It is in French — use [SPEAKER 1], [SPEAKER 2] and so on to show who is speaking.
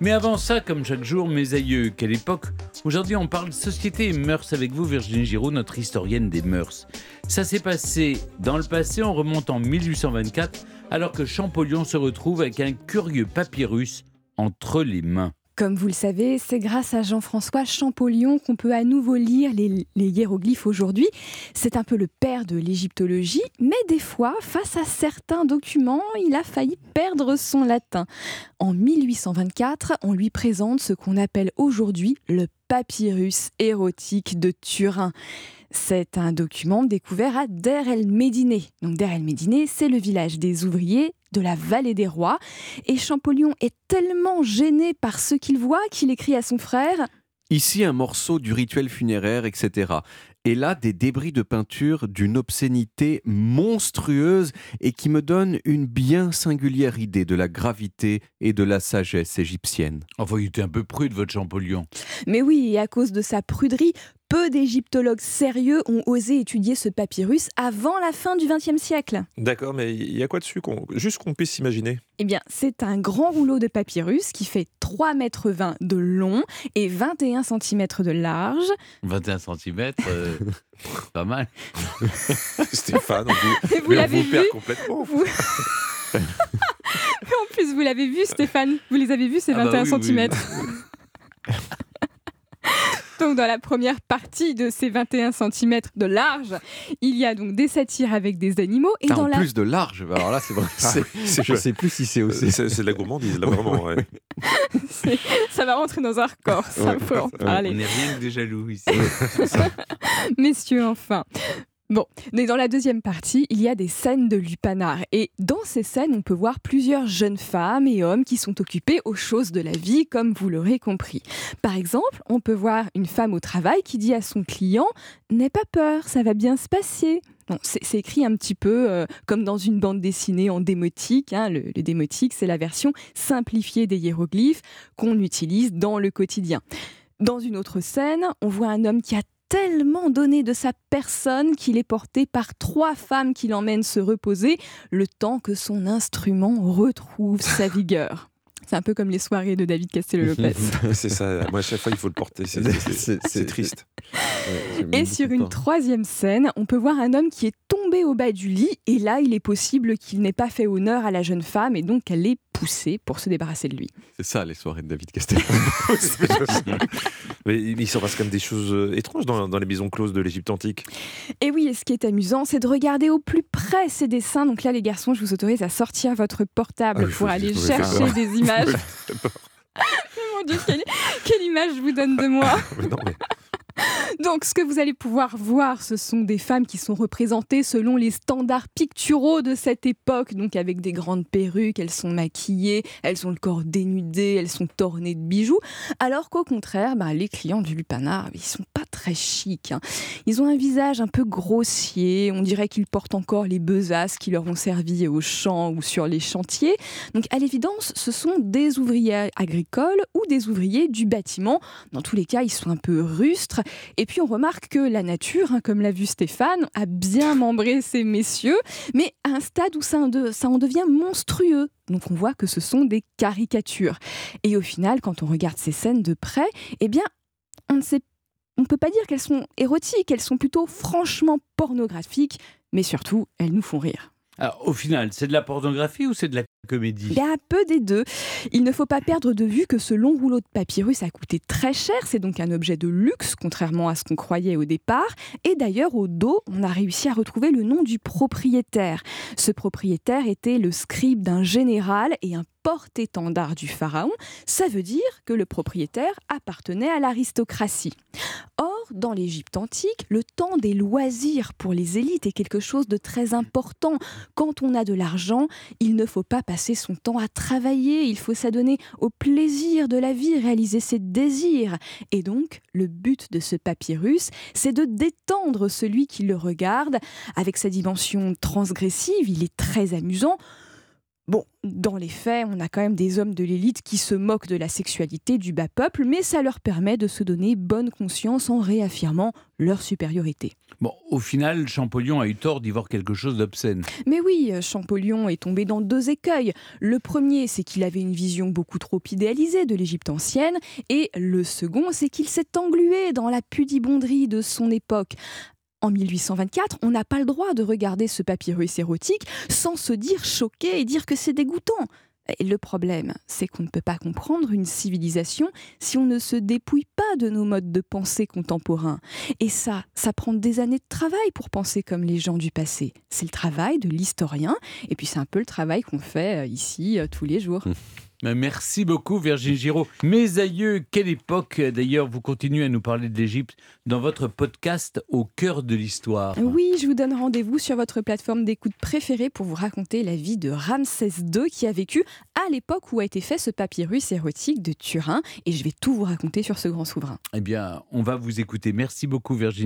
[SPEAKER 1] Mais avant ça, comme chaque jour, mes aïeux, quelle époque Aujourd'hui, on parle société et mœurs avec vous, Virginie Giraud, notre historienne des mœurs. Ça s'est passé dans le passé, on remonte en 1824, alors que Champollion se retrouve avec un curieux papyrus entre les mains.
[SPEAKER 2] Comme vous le savez, c'est grâce à Jean-François Champollion qu'on peut à nouveau lire les, hiéroglyphes aujourd'hui. C'est un peu le père de l'égyptologie, mais des fois, face à certains documents, il a failli perdre son latin. En 1824, on lui présente ce qu'on appelle aujourd'hui le papyrus érotique de Turin. C'est un document découvert à Der el Médine. Donc Der el Médine, c'est le village des ouvriers de la vallée des rois. Et Champollion est tellement gêné par ce qu'il voit qu'il écrit à son frère
[SPEAKER 3] Ici un morceau du rituel funéraire, etc. Et là, des débris de peinture d'une obscénité monstrueuse et qui me donne une bien singulière idée de la gravité et de la sagesse égyptienne.
[SPEAKER 1] Enfin, il était un peu prude, votre Champollion.
[SPEAKER 2] Mais oui, et à cause de sa pruderie, peu d'égyptologues sérieux ont osé étudier ce papyrus avant la fin du XXe siècle.
[SPEAKER 4] D'accord, mais il y a quoi dessus Juste qu'on puisse s'imaginer?
[SPEAKER 2] Eh bien, c'est un grand rouleau de papyrus qui fait 3,20 mètres de long et 21 cm de large.
[SPEAKER 1] 21 cm, euh, pas mal.
[SPEAKER 4] Stéphane, on
[SPEAKER 2] vous, vous l'avez vu
[SPEAKER 4] complètement.
[SPEAKER 2] en plus, vous l'avez vu, Stéphane Vous les avez vus, ces 21 ah bah cm Donc dans la première partie de ces 21 cm de large, il y a donc des satires avec des animaux.
[SPEAKER 3] Et dans en plus de large, alors là c'est vrai. Ah, je ne sais plus si c'est aussi.
[SPEAKER 4] C'est de la gourmandise là vraiment.
[SPEAKER 2] ça va rentrer dans un record, ça faut en parler.
[SPEAKER 1] On n'est rien que des jaloux ici.
[SPEAKER 2] Messieurs, enfin, Bon, mais dans la deuxième partie, il y a des scènes de lupanar. Et dans ces scènes, on peut voir plusieurs jeunes femmes et hommes qui sont occupés aux choses de la vie, comme vous l'aurez compris. Par exemple, on peut voir une femme au travail qui dit à son client N'aie pas peur, ça va bien se passer. c'est écrit un petit peu euh, comme dans une bande dessinée en démotique. Hein. Le démotique, c'est la version simplifiée des hiéroglyphes qu'on utilise dans le quotidien. Dans une autre scène, on voit un homme qui a tellement donné de sa personne qu'il est porté par trois femmes qui l'emmènent se reposer le temps que son instrument retrouve sa vigueur. C'est un peu comme les soirées de David Castello-Lopez.
[SPEAKER 4] c'est ça. Moi, à chaque fois, il faut le porter. C'est triste.
[SPEAKER 2] Et sur une troisième scène, on peut voir un homme qui est tombé au bas du lit. Et là, il est possible qu'il n'ait pas fait honneur à la jeune femme et donc qu'elle l'ait poussé pour se débarrasser de lui.
[SPEAKER 3] C'est ça, les soirées de David Castello.
[SPEAKER 4] Mais il s'en passe quand même des choses euh, étranges dans, dans les maisons closes de l'Égypte antique.
[SPEAKER 2] Et oui, et ce qui est amusant, c'est de regarder au plus près ces dessins. Donc là, les garçons, je vous autorise à sortir votre portable ah, pour aller chercher des images Mon Dieu, quelle, image je vous donne de moi Donc, ce que vous allez pouvoir voir, ce sont des femmes qui sont représentées selon les standards picturaux de cette époque, donc avec des grandes perruques, elles sont maquillées, elles ont le corps dénudé, elles sont ornées de bijoux, alors qu'au contraire, bah, les clients du Lupanar, ils sont pas très chics. Hein. Ils ont un visage un peu grossier, on dirait qu'ils portent encore les besaces qui leur ont servi au champ ou sur les chantiers. Donc, à l'évidence, ce sont des ouvriers agricoles ou des ouvriers du bâtiment. Dans tous les cas, ils sont un peu rustres et puis on remarque que la nature, hein, comme l'a vu Stéphane, a bien membré ces messieurs, mais à un stade où ça en, ça en devient monstrueux. Donc on voit que ce sont des caricatures. Et au final, quand on regarde ces scènes de près, eh bien, on ne sait on ne peut pas dire qu'elles sont érotiques, elles sont plutôt franchement pornographiques, mais surtout, elles nous font rire.
[SPEAKER 1] Alors, au final, c'est de la pornographie ou c'est de la comédie
[SPEAKER 2] Il y a un peu des deux. Il ne faut pas perdre de vue que ce long rouleau de papyrus a coûté très cher. C'est donc un objet de luxe, contrairement à ce qu'on croyait au départ. Et d'ailleurs, au dos, on a réussi à retrouver le nom du propriétaire. Ce propriétaire était le scribe d'un général et un porte-étendard du pharaon. Ça veut dire que le propriétaire appartenait à l'aristocratie. Or, dans l'Égypte antique, le temps des loisirs pour les élites est quelque chose de très important. Quand on a de l'argent, il ne faut pas passer son temps à travailler, il faut s'adonner au plaisir de la vie, réaliser ses désirs. Et donc, le but de ce papyrus, c'est de détendre celui qui le regarde. Avec sa dimension transgressive, il est très amusant Bon, dans les faits, on a quand même des hommes de l'élite qui se moquent de la sexualité du bas peuple, mais ça leur permet de se donner bonne conscience en réaffirmant leur supériorité.
[SPEAKER 1] Bon, au final, Champollion a eu tort d'y voir quelque chose d'obscène.
[SPEAKER 2] Mais oui, Champollion est tombé dans deux écueils. Le premier, c'est qu'il avait une vision beaucoup trop idéalisée de l'Égypte ancienne, et le second, c'est qu'il s'est englué dans la pudibonderie de son époque. En 1824, on n'a pas le droit de regarder ce papyrus érotique sans se dire choqué et dire que c'est dégoûtant. Et le problème, c'est qu'on ne peut pas comprendre une civilisation si on ne se dépouille pas de nos modes de pensée contemporains. Et ça, ça prend des années de travail pour penser comme les gens du passé. C'est le travail de l'historien, et puis c'est un peu le travail qu'on fait euh, ici euh, tous les jours.
[SPEAKER 1] Merci beaucoup Virginie Giraud. Mes aïeux, quelle époque D'ailleurs, vous continuez à nous parler de l'Égypte dans votre podcast Au cœur de l'histoire.
[SPEAKER 2] Oui, je vous donne rendez-vous sur votre plateforme d'écoute préférée pour vous raconter la vie de Ramsès II qui a vécu à l'époque où a été fait ce papyrus érotique de Turin. Et je vais tout vous raconter sur ce grand souverain.
[SPEAKER 1] Eh bien, on va vous écouter. Merci beaucoup Virginie.